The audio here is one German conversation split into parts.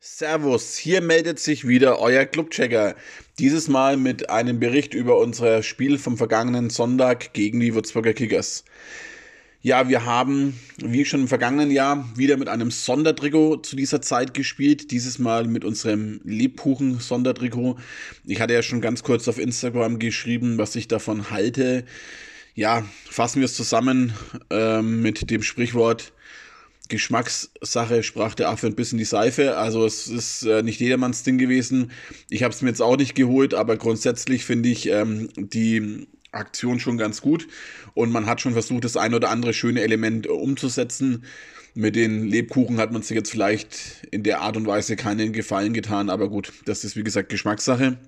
Servus, hier meldet sich wieder euer Clubchecker. Dieses Mal mit einem Bericht über unser Spiel vom vergangenen Sonntag gegen die Würzburger Kickers. Ja, wir haben, wie schon im vergangenen Jahr, wieder mit einem Sondertrikot zu dieser Zeit gespielt. Dieses Mal mit unserem Lebkuchen-Sondertrikot. Ich hatte ja schon ganz kurz auf Instagram geschrieben, was ich davon halte. Ja, fassen wir es zusammen äh, mit dem Sprichwort, Geschmackssache sprach der Affe ein bisschen die Seife. Also es ist äh, nicht jedermanns Ding gewesen. Ich habe es mir jetzt auch nicht geholt, aber grundsätzlich finde ich ähm, die Aktion schon ganz gut. Und man hat schon versucht, das ein oder andere schöne Element umzusetzen. Mit den Lebkuchen hat man sich jetzt vielleicht in der Art und Weise keinen Gefallen getan, aber gut, das ist wie gesagt Geschmackssache.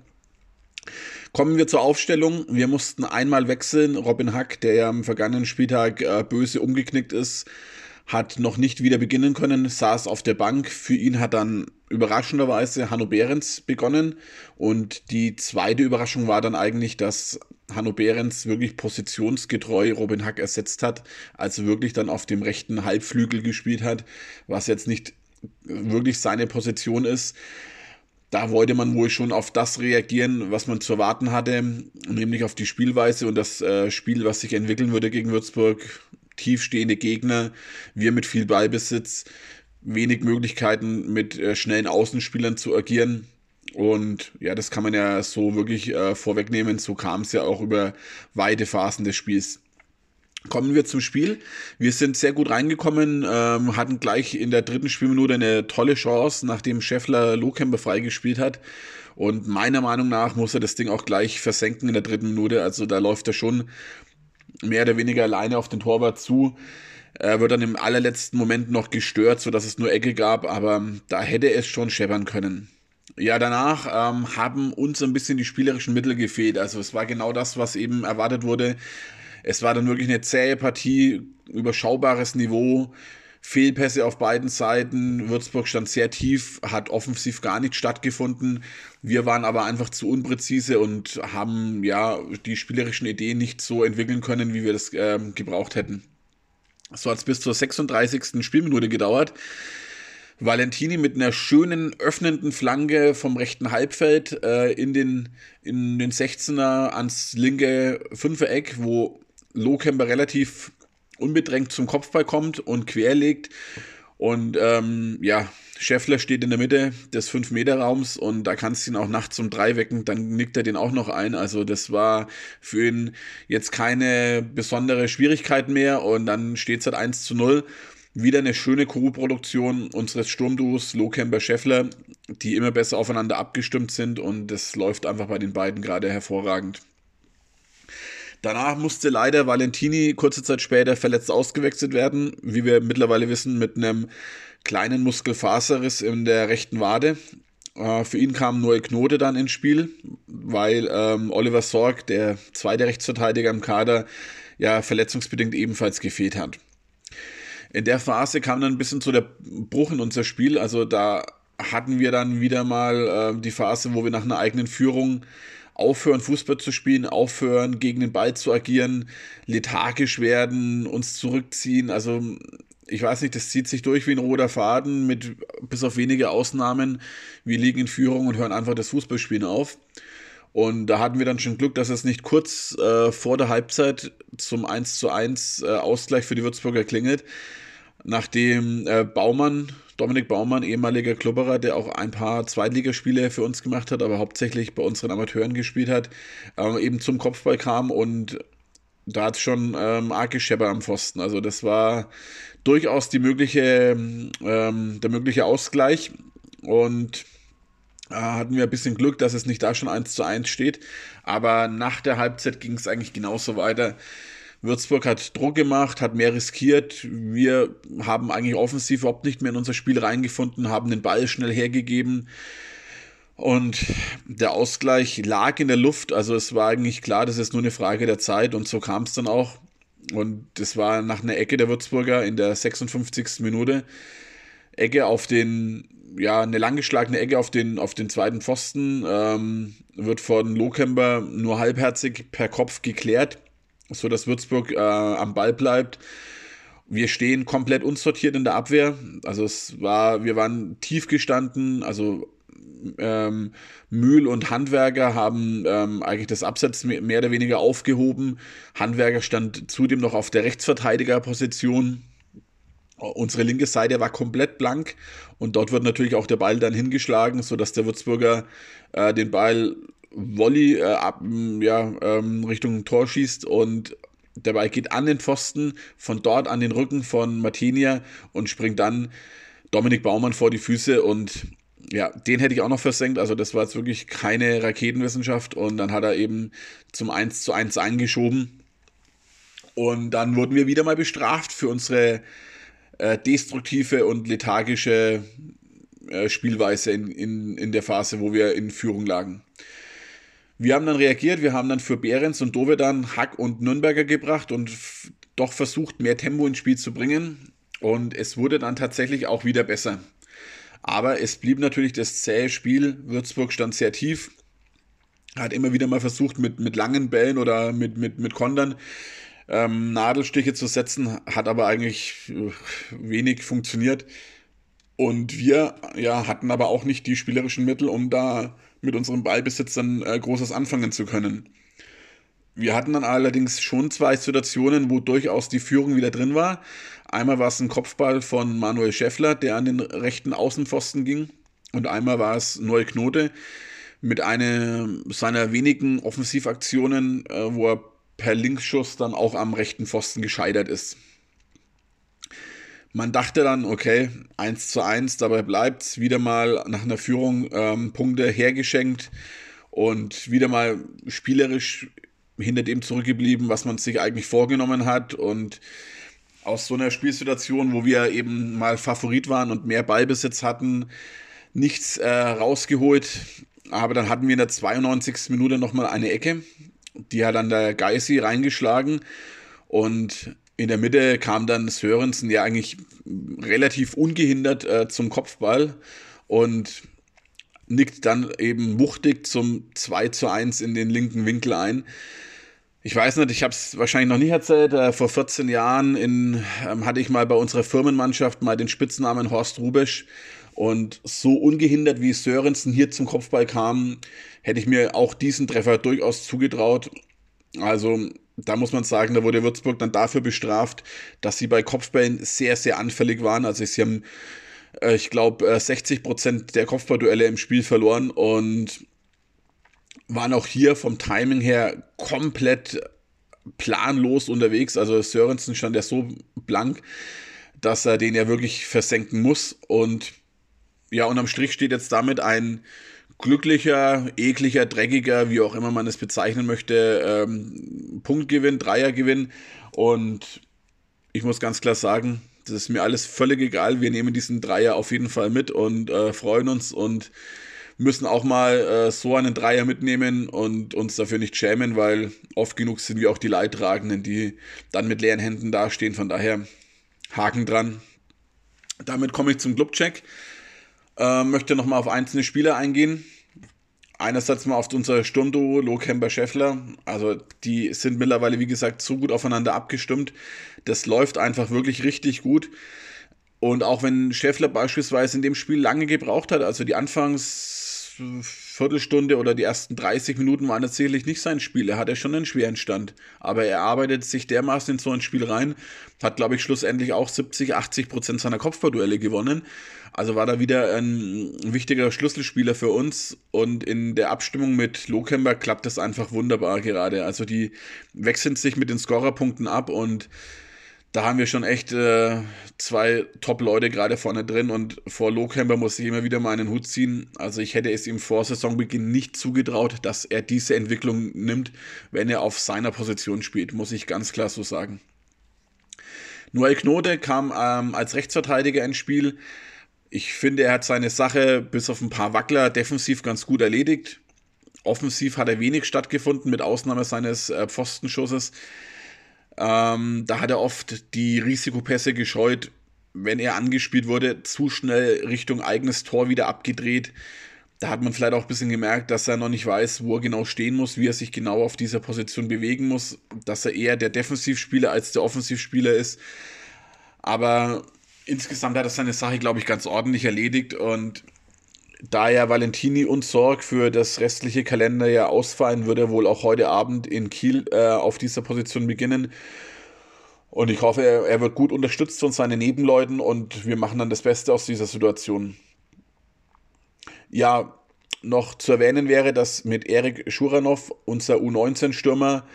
Kommen wir zur Aufstellung. Wir mussten einmal wechseln. Robin Hack, der ja am vergangenen Spieltag äh, böse umgeknickt ist, hat noch nicht wieder beginnen können, saß auf der Bank. Für ihn hat dann überraschenderweise Hanno Behrens begonnen. Und die zweite Überraschung war dann eigentlich, dass Hanno Behrens wirklich positionsgetreu Robin Hack ersetzt hat, also wirklich dann auf dem rechten Halbflügel gespielt hat, was jetzt nicht wirklich seine Position ist. Da wollte man wohl schon auf das reagieren, was man zu erwarten hatte, nämlich auf die Spielweise und das äh, Spiel, was sich entwickeln würde gegen Würzburg tiefstehende Gegner, wir mit viel Ballbesitz, wenig Möglichkeiten mit äh, schnellen Außenspielern zu agieren. Und ja, das kann man ja so wirklich äh, vorwegnehmen. So kam es ja auch über weite Phasen des Spiels. Kommen wir zum Spiel. Wir sind sehr gut reingekommen, ähm, hatten gleich in der dritten Spielminute eine tolle Chance, nachdem Scheffler Lohkemper freigespielt hat. Und meiner Meinung nach muss er das Ding auch gleich versenken in der dritten Minute. Also da läuft er schon mehr oder weniger alleine auf den Torwart zu. Er wird dann im allerletzten Moment noch gestört, sodass es nur Ecke gab, aber da hätte es schon scheppern können. Ja, danach ähm, haben uns ein bisschen die spielerischen Mittel gefehlt. Also es war genau das, was eben erwartet wurde. Es war dann wirklich eine zähe Partie, überschaubares Niveau. Fehlpässe auf beiden Seiten. Würzburg stand sehr tief, hat offensiv gar nicht stattgefunden. Wir waren aber einfach zu unpräzise und haben ja die spielerischen Ideen nicht so entwickeln können, wie wir das äh, gebraucht hätten. So hat es bis zur 36. Spielminute gedauert. Valentini mit einer schönen öffnenden Flanke vom rechten Halbfeld äh, in, den, in den 16er ans linke Fünfereck, wo Lohkemper relativ unbedrängt zum Kopfball kommt und querlegt. Und ähm, ja, Scheffler steht in der Mitte des 5-Meter-Raums und da kannst du ihn auch nachts um drei wecken, dann nickt er den auch noch ein. Also das war für ihn jetzt keine besondere Schwierigkeit mehr und dann steht es halt 1 zu 0. Wieder eine schöne Co-Produktion unseres Sturmduos Lohkemper Scheffler, die immer besser aufeinander abgestimmt sind und das läuft einfach bei den beiden gerade hervorragend. Danach musste leider Valentini kurze Zeit später verletzt ausgewechselt werden, wie wir mittlerweile wissen, mit einem kleinen Muskelfaserriss in der rechten Wade. Äh, für ihn kam Noel Knote dann ins Spiel, weil ähm, Oliver Sorg, der zweite Rechtsverteidiger im Kader, ja verletzungsbedingt ebenfalls gefehlt hat. In der Phase kam dann ein bisschen zu der Bruch in unser Spiel. Also da hatten wir dann wieder mal äh, die Phase, wo wir nach einer eigenen Führung aufhören, Fußball zu spielen, aufhören, gegen den Ball zu agieren, lethargisch werden, uns zurückziehen. Also ich weiß nicht, das zieht sich durch wie ein roter Faden, mit bis auf wenige Ausnahmen. Wir liegen in Führung und hören einfach das Fußballspielen auf. Und da hatten wir dann schon Glück, dass es nicht kurz äh, vor der Halbzeit zum 1 zu 1 äh, Ausgleich für die Würzburger klingelt, nachdem äh, Baumann Dominik Baumann, ehemaliger Klubberer, der auch ein paar Zweitligaspiele für uns gemacht hat, aber hauptsächlich bei unseren Amateuren gespielt hat, ähm, eben zum Kopfball kam und da hat es schon ähm, arg gescheppert am Pfosten. Also das war durchaus die mögliche, ähm, der mögliche Ausgleich und äh, hatten wir ein bisschen Glück, dass es nicht da schon 1 zu 1 steht. Aber nach der Halbzeit ging es eigentlich genauso weiter. Würzburg hat Druck gemacht, hat mehr riskiert. Wir haben eigentlich offensiv überhaupt nicht mehr in unser Spiel reingefunden, haben den Ball schnell hergegeben. Und der Ausgleich lag in der Luft. Also es war eigentlich klar, das ist nur eine Frage der Zeit. Und so kam es dann auch. Und das war nach einer Ecke der Würzburger in der 56. Minute. Ecke auf den, ja, eine langgeschlagene Ecke auf den, auf den zweiten Pfosten. Ähm, wird von Lohkemper nur halbherzig per Kopf geklärt so dass Würzburg äh, am Ball bleibt. wir stehen komplett unsortiert in der Abwehr. Also es war, wir waren tief gestanden, also ähm, Mühl und Handwerker haben ähm, eigentlich das Absatz mehr oder weniger aufgehoben. Handwerker stand zudem noch auf der Rechtsverteidigerposition. Unsere linke Seite war komplett blank und dort wird natürlich auch der Ball dann hingeschlagen, sodass der Würzburger äh, den Ball Volley äh, ab, ja, ähm, Richtung Tor schießt und der Ball geht an den Pfosten, von dort an den Rücken von Martinia und springt dann Dominik Baumann vor die Füße und ja, den hätte ich auch noch versenkt. Also das war jetzt wirklich keine Raketenwissenschaft und dann hat er eben zum 1 zu 1 eingeschoben. Und dann wurden wir wieder mal bestraft für unsere äh, destruktive und lethargische äh, Spielweise in, in, in der Phase, wo wir in Führung lagen. Wir haben dann reagiert, wir haben dann für Behrens und Dovedan Hack und Nürnberger gebracht und doch versucht, mehr Tempo ins Spiel zu bringen. Und es wurde dann tatsächlich auch wieder besser. Aber es blieb natürlich das zähe Spiel. Würzburg stand sehr tief, hat immer wieder mal versucht, mit, mit langen Bällen oder mit, mit, mit Kondern ähm, Nadelstiche zu setzen, hat aber eigentlich äh, wenig funktioniert. Und wir ja, hatten aber auch nicht die spielerischen Mittel, um da mit unserem Ballbesitz dann äh, Großes anfangen zu können. Wir hatten dann allerdings schon zwei Situationen, wo durchaus die Führung wieder drin war. Einmal war es ein Kopfball von Manuel Schäffler, der an den rechten Außenpfosten ging. Und einmal war es Neue Knote mit einer seiner wenigen Offensivaktionen, äh, wo er per Linksschuss dann auch am rechten Pfosten gescheitert ist. Man dachte dann, okay, 1 zu 1, dabei bleibt es wieder mal nach einer Führung ähm, Punkte hergeschenkt und wieder mal spielerisch hinter dem zurückgeblieben, was man sich eigentlich vorgenommen hat. Und aus so einer Spielsituation, wo wir eben mal Favorit waren und mehr Ballbesitz hatten, nichts äh, rausgeholt. Aber dann hatten wir in der 92. Minute nochmal eine Ecke. Die hat dann der Geisi reingeschlagen. Und in der Mitte kam dann Sörensen ja eigentlich relativ ungehindert äh, zum Kopfball und nickt dann eben wuchtig zum 2 zu 1 in den linken Winkel ein. Ich weiß nicht, ich habe es wahrscheinlich noch nicht erzählt. Äh, vor 14 Jahren in, ähm, hatte ich mal bei unserer Firmenmannschaft mal den Spitznamen Horst Rubesch. Und so ungehindert wie Sörensen hier zum Kopfball kam, hätte ich mir auch diesen Treffer durchaus zugetraut. Also da muss man sagen, da wurde Würzburg dann dafür bestraft, dass sie bei Kopfbällen sehr, sehr anfällig waren. Also sie haben, äh, ich glaube, 60 äh, Prozent der Kopfballduelle im Spiel verloren und waren auch hier vom Timing her komplett planlos unterwegs. Also Sörensen stand ja so blank, dass er den ja wirklich versenken muss. Und ja, unterm Strich steht jetzt damit ein glücklicher, ekliger, dreckiger, wie auch immer man es bezeichnen möchte, ähm, Punktgewinn, Dreiergewinn. Und ich muss ganz klar sagen, das ist mir alles völlig egal. Wir nehmen diesen Dreier auf jeden Fall mit und äh, freuen uns und müssen auch mal äh, so einen Dreier mitnehmen und uns dafür nicht schämen, weil oft genug sind wir auch die Leidtragenden, die dann mit leeren Händen dastehen. Von daher Haken dran. Damit komme ich zum Clubcheck. Äh, möchte nochmal auf einzelne Spieler eingehen. Einerseits mal auf unser Sturmduo, Lohkemper Scheffler. Also die sind mittlerweile, wie gesagt, so gut aufeinander abgestimmt. Das läuft einfach wirklich richtig gut. Und auch wenn Scheffler beispielsweise in dem Spiel lange gebraucht hat, also die Anfangs Viertelstunde oder die ersten 30 Minuten waren tatsächlich nicht sein Spiel. Er hatte schon einen schweren Stand. Aber er arbeitet sich dermaßen in so ein Spiel rein, hat, glaube ich, schlussendlich auch 70, 80 Prozent seiner Kopfballduelle gewonnen. Also war da wieder ein wichtiger Schlüsselspieler für uns. Und in der Abstimmung mit Lohkemper klappt das einfach wunderbar gerade. Also die wechseln sich mit den Scorerpunkten ab und da haben wir schon echt äh, zwei Top-Leute gerade vorne drin und vor Lohkemper muss ich immer wieder mal einen Hut ziehen. Also ich hätte es ihm vor Saisonbeginn nicht zugetraut, dass er diese Entwicklung nimmt, wenn er auf seiner Position spielt, muss ich ganz klar so sagen. Noel Knote kam ähm, als Rechtsverteidiger ins Spiel. Ich finde, er hat seine Sache bis auf ein paar Wackler defensiv ganz gut erledigt. Offensiv hat er wenig stattgefunden, mit Ausnahme seines äh, Pfostenschusses. Ähm, da hat er oft die Risikopässe gescheut, wenn er angespielt wurde, zu schnell Richtung eigenes Tor wieder abgedreht. Da hat man vielleicht auch ein bisschen gemerkt, dass er noch nicht weiß, wo er genau stehen muss, wie er sich genau auf dieser Position bewegen muss, dass er eher der Defensivspieler als der Offensivspieler ist. Aber insgesamt hat er seine Sache, glaube ich, ganz ordentlich erledigt und da ja Valentini und Sorg für das restliche Kalender ja ausfallen, wird er wohl auch heute Abend in Kiel äh, auf dieser Position beginnen. Und ich hoffe, er, er, wird gut unterstützt von seinen Nebenleuten und wir machen dann das Beste aus dieser Situation. Ja, noch zu erwähnen wäre, dass mit Erik Schuranov, unser U19-Stürmer,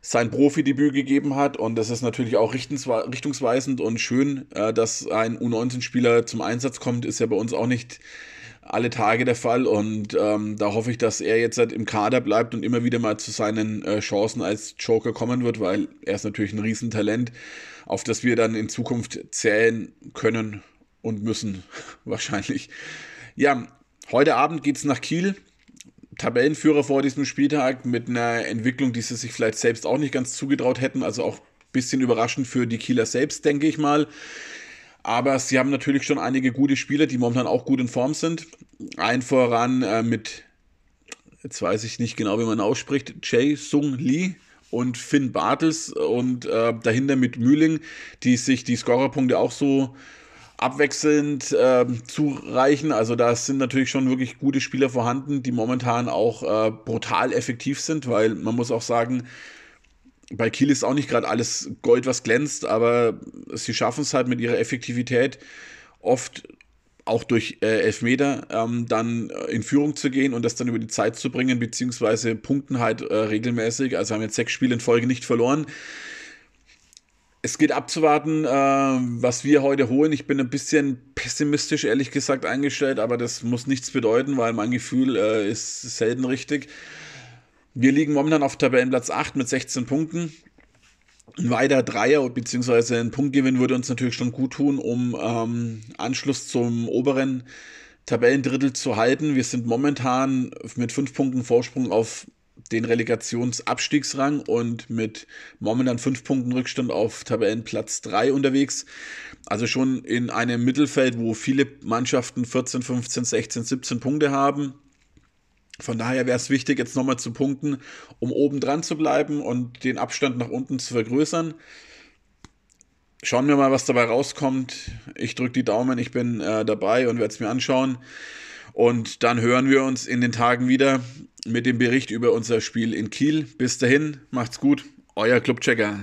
sein Profidebüt gegeben hat. Und das ist natürlich auch richtungsweisend und schön, äh, dass ein U19-Spieler zum Einsatz kommt, ist ja bei uns auch nicht alle Tage der Fall. Und ähm, da hoffe ich, dass er jetzt halt im Kader bleibt und immer wieder mal zu seinen äh, Chancen als Joker kommen wird, weil er ist natürlich ein Riesentalent, auf das wir dann in Zukunft zählen können und müssen, wahrscheinlich. Ja, heute Abend geht es nach Kiel. Tabellenführer vor diesem Spieltag mit einer Entwicklung, die sie sich vielleicht selbst auch nicht ganz zugetraut hätten. Also auch ein bisschen überraschend für die Kieler selbst, denke ich mal. Aber sie haben natürlich schon einige gute Spieler, die momentan auch gut in Form sind. Ein voran äh, mit, jetzt weiß ich nicht genau, wie man ausspricht, Jae Sung Lee und Finn Bartels und äh, dahinter mit Mühling, die sich die Scorerpunkte auch so abwechselnd äh, zureichen. Also da sind natürlich schon wirklich gute Spieler vorhanden, die momentan auch äh, brutal effektiv sind, weil man muss auch sagen, bei Kiel ist auch nicht gerade alles Gold, was glänzt, aber sie schaffen es halt mit ihrer Effektivität oft auch durch äh, Elfmeter ähm, dann in Führung zu gehen und das dann über die Zeit zu bringen, beziehungsweise punkten halt äh, regelmäßig. Also haben jetzt sechs Spiele in Folge nicht verloren es geht abzuwarten, äh, was wir heute holen. Ich bin ein bisschen pessimistisch, ehrlich gesagt, eingestellt, aber das muss nichts bedeuten, weil mein Gefühl äh, ist selten richtig. Wir liegen momentan auf Tabellenplatz 8 mit 16 Punkten. Ein weiter Dreier bzw. ein Punktgewinn würde uns natürlich schon gut tun, um ähm, Anschluss zum oberen Tabellendrittel zu halten. Wir sind momentan mit 5 Punkten Vorsprung auf den Relegationsabstiegsrang und mit momentan fünf Punkten Rückstand auf Tabellenplatz 3 unterwegs. Also schon in einem Mittelfeld, wo viele Mannschaften 14, 15, 16, 17 Punkte haben. Von daher wäre es wichtig, jetzt nochmal zu punkten, um oben dran zu bleiben und den Abstand nach unten zu vergrößern. Schauen wir mal, was dabei rauskommt. Ich drücke die Daumen, ich bin äh, dabei und werde es mir anschauen. Und dann hören wir uns in den Tagen wieder mit dem Bericht über unser Spiel in Kiel. Bis dahin, macht's gut, euer Clubchecker.